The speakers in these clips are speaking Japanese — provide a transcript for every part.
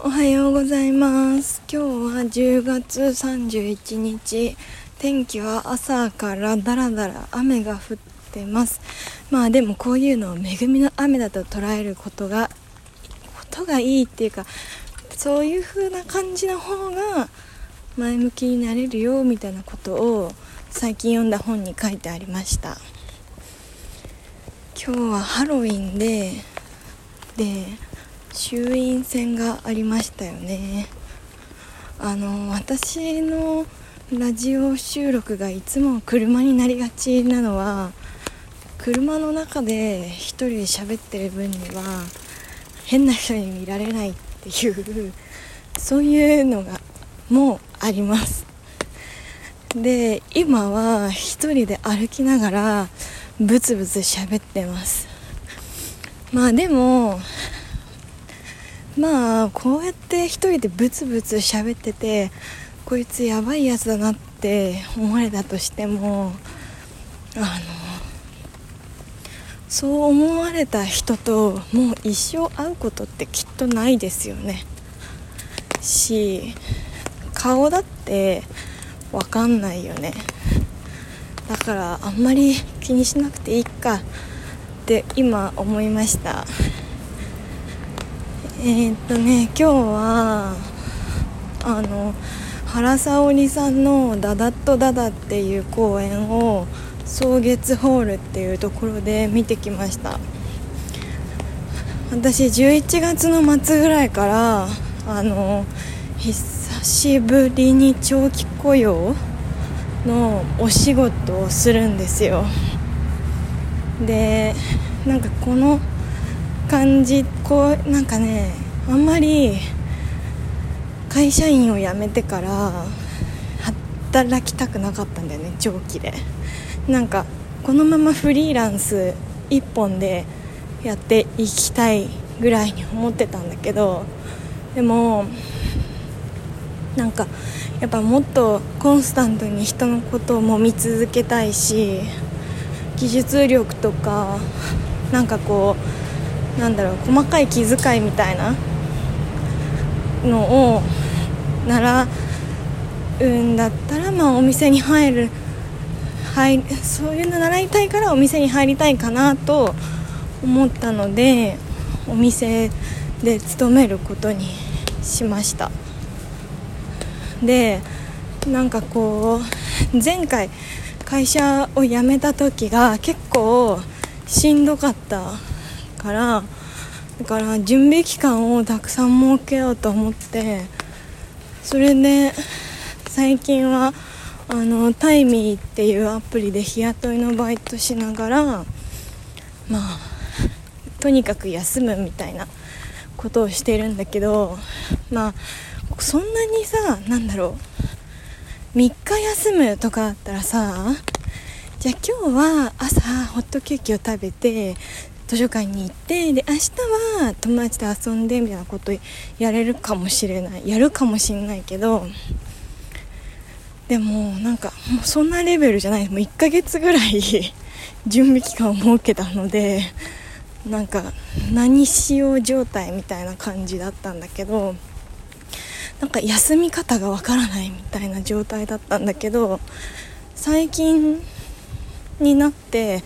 おはようございます。今日は10月31日。天気は朝からだらだら雨が降ってます。まあでもこういうのを恵みの雨だと捉えることがことがいいっていうかそういう風な感じの方が前向きになれるよみたいなことを最近読んだ本に書いてありました。今日はハロウィンでで衆院選がありましたよね。あの私のラジオ収録がいつも車になりがちなのは車の中で一人で喋ってる分には変な人に見られないっていうそういうのがもうあります。で今は一人で歩きながらブツブツ喋ってます。まあでもまあこうやって一人でブツブツ喋っててこいつやばいやつだなって思われたとしてもあのそう思われた人ともう一生会うことってきっとないですよね。し顔だって分かんないよね。だからあんまり気にしなくていいかって今思いました。えー、っとね今日はあの原沙織さんの「ダダッとダダ」っていう公演を草月ホールっていうところで見てきました。私11月の末ぐらいからあの久しぶりに長期雇用のお仕事をするんですよ。でなんかこの感じこうなんかねあんまり会社員を辞めてから働きたくなかったんだよね長期で。なんかこのままフリーランス1本でやっていきたいぐらいに思ってたんだけどでもなんかやっぱもっとコンスタントに人のことをも見続けたいし技術力とかなんかこうなんだろう細かい気遣いみたいなのを習うんだったら、まあ、お店に入る入そういうの習いたいからお店に入りたいかなと思ったのでお店で勤めることにしました。でなんかこう前回会社を辞めた時が結構しんどかったからだから準備期間をたくさん設けようと思ってそれで最近はあのタイミーっていうアプリで日雇いのバイトしながらまあとにかく休むみたいなことをしてるんだけどまあそんなにさなんだろう3日休むとかあったらさじゃあ今日は朝ホットケーキを食べて図書館に行ってで明日は友達と遊んでみたいなことやれるかもしれない。やるかもしれないけどでもなんかもうそんなレベルじゃない。もう1ヶ月ぐらい 準備期間を設けたのでなんか何しよう状態みたいな感じだったんだけどなんか休み方がわからないみたいな状態だったんだけど最近になって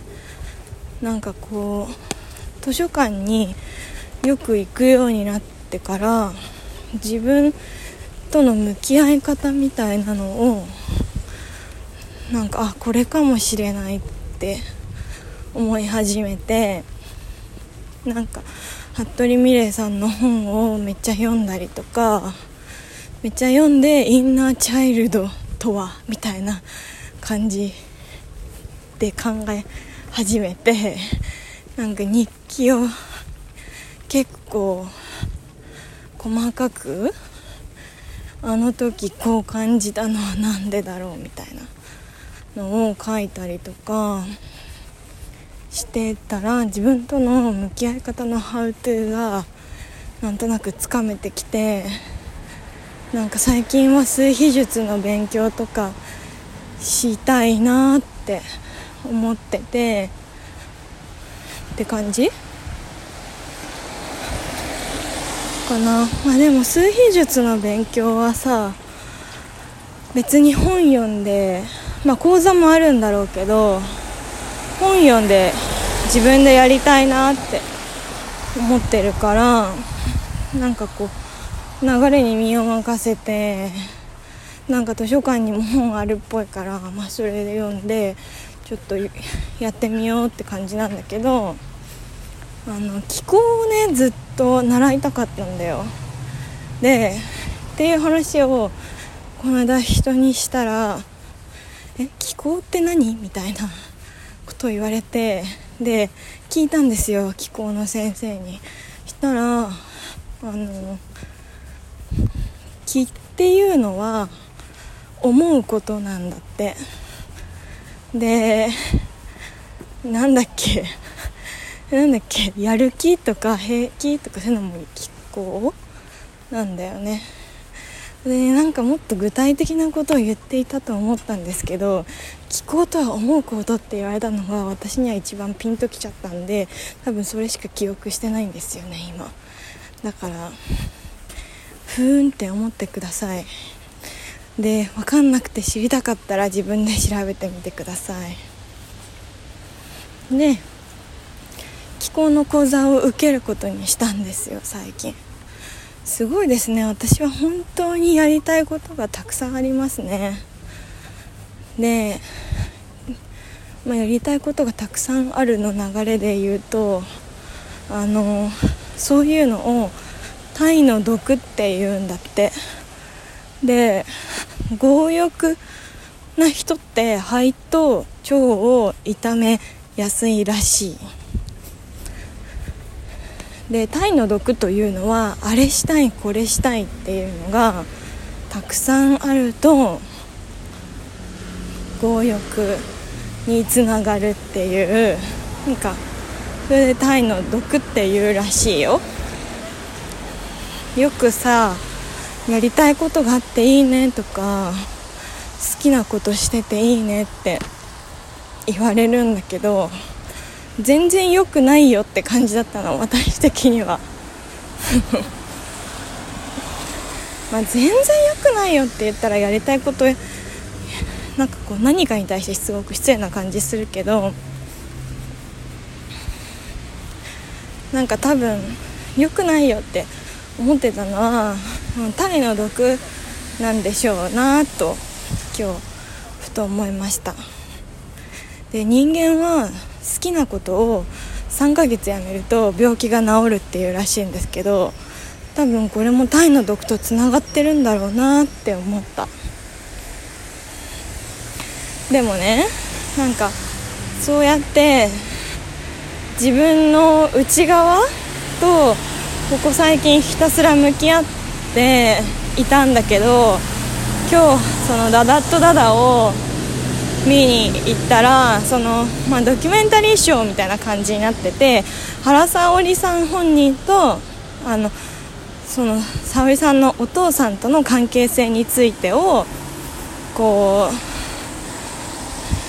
なんかこう図書館によく行くようになってから自分との向き合い方みたいなのをなんかあこれかもしれないって思い始めてなんか服部美玲さんの本をめっちゃ読んだりとかめっちゃ読んでインナーチャイルドとはみたいな感じで考え始めてなんか日記を結構細かくあの時こう感じたのは何でだろうみたいなのを書いたりとかしてたら自分との向き合い方のハウトゥーがなんとなくつかめてきてなんか最近は数秘術の勉強とかしたいなって思っててって感じ？かな。まあでも数秘術の勉強はさ別に本読んでまあ講座もあるんだろうけど本読んで自分でやりたいなって思ってるからなんかこう流れに身を任せてなんか図書館にも本あるっぽいから、まあ、それで読んでちょっとやってみようって感じなんだけどあの気候をねずっと習いたかったんだよ。でっていう話をこの間人にしたら「え気候って何?」みたいなことを言われてで聞いたんですよ気候の先生に。したらあの気っていうのは思うことなんだって。でなんだっけ？なんだっけ？やる気とか平気とかそういうのも気候なんだよね。でなんかもっと具体的なことを言っていたと思ったんですけど気候とは思うことって言われたのが私には一番ピンときちゃったんで多分それしか記憶してないんですよね今。だからふーんって思ってください。で分かんなくて知りたかったら自分で調べてみてください。で気候の講座を受けることにしたんですよ最近。すごいですね。私は本当にやりたいことがたくさんありますね。で、まあ、やりたいことがたくさんあるの流れで言うとあのそういうのをタイの毒っていうんだって。で強欲な人って肺と腸を痛めやすいらしい。でタイの毒というのはあれしたいこれしたいっていうのがたくさんあると強欲につながるっていうなんかそれでタイの毒っていうらしいよ。よくさやりたいことがあっていいねとか好きなことしてていいねって言われるんだけど全然良くないよって感じだったの私的には。まあ全然良くないよって言ったらやりたいことなんかこう何かに対してすごく失礼な感じするけどなんか多分良くないよって思ってたのはタイの毒なんでしょうなと今日ふと思いました。で人間は好きなことを3ヶ月やめると病気が治るっていうらしいんですけど多分これもタイの毒とつながってるんだろうなって思った。でもねなんかそうやって自分の内側とここ最近ひたすら向き合っていたんだけど今日そのダダッとダダを見に行ったらその、まあ、ドキュメンタリーショーみたいな感じになってて原沙織さん本人とあのその沙織さんのお父さんとの関係性についてをこ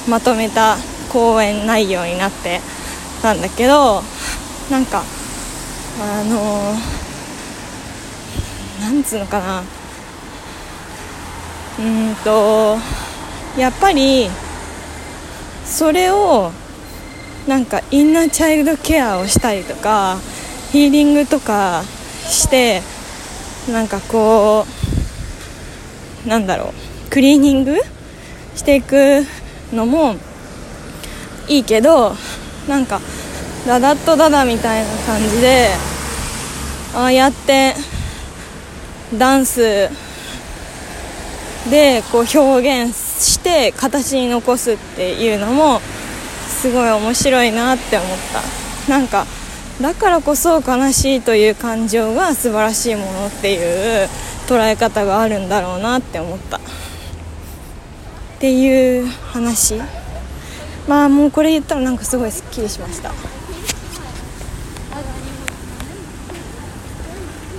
うまとめた講演内容になってたんだけどなんかあのなんつうのかな。うんとやっぱりそれをなんかインナーチャイルドケアをしたりとかヒーリングとかしてなんかこうなんだろうクリーニングしていくのもいいけどなんかダダッとダダみたいな感じでああやってダンスでこう表現して形に残すっていうのもすごい面白いなって思った。なんかだからこそ悲しいという感情が素晴らしいものっていう捉え方があるんだろうなって思った。っていう話。まあもうこれ言ったらなんかすごいすっきりしました。っ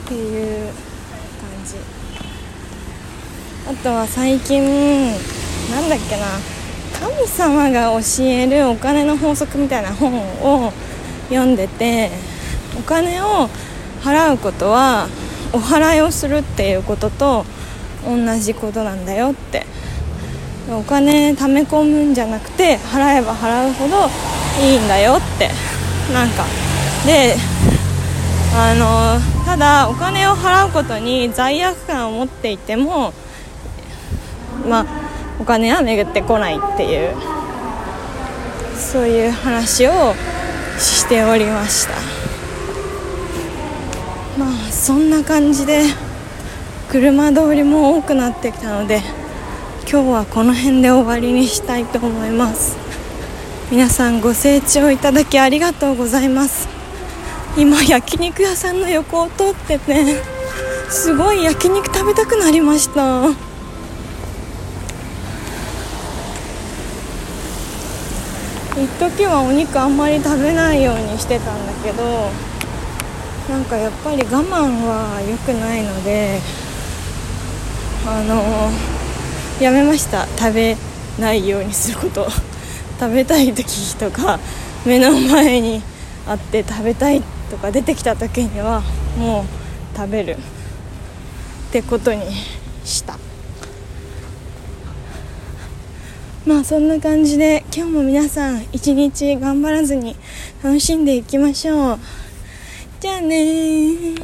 ていう感じあとは最近なんだっけな。神様が教えるお金の法則みたいな本を読んでてお金を払うことはお祓いをするっていうことと同じことなんだよって。お金貯め込むんじゃなくて払えば払うほどいいんだよって。なんかであのただお金を払うことに罪悪感を持っていてもまあお金は巡ってこないっていうそういう話をしておりました。まあそんな感じで車通りも多くなってきたので今日はこの辺で終わりにしたいと思います。皆さんご清聴いただきありがとうございます。今焼肉屋さんの横を通っててすごい焼肉食べたくなりました。一時はお肉あんまり食べないようにしてたんだけどなんかやっぱり我慢は良くないのであのやめました。食べないようにすること。食べたい時とか目の前にあって食べたいってとか出てきた時にはもう食べるってことにした。まあそんな感じで今日も皆さん一日頑張らずに楽しんでいきましょう。じゃあね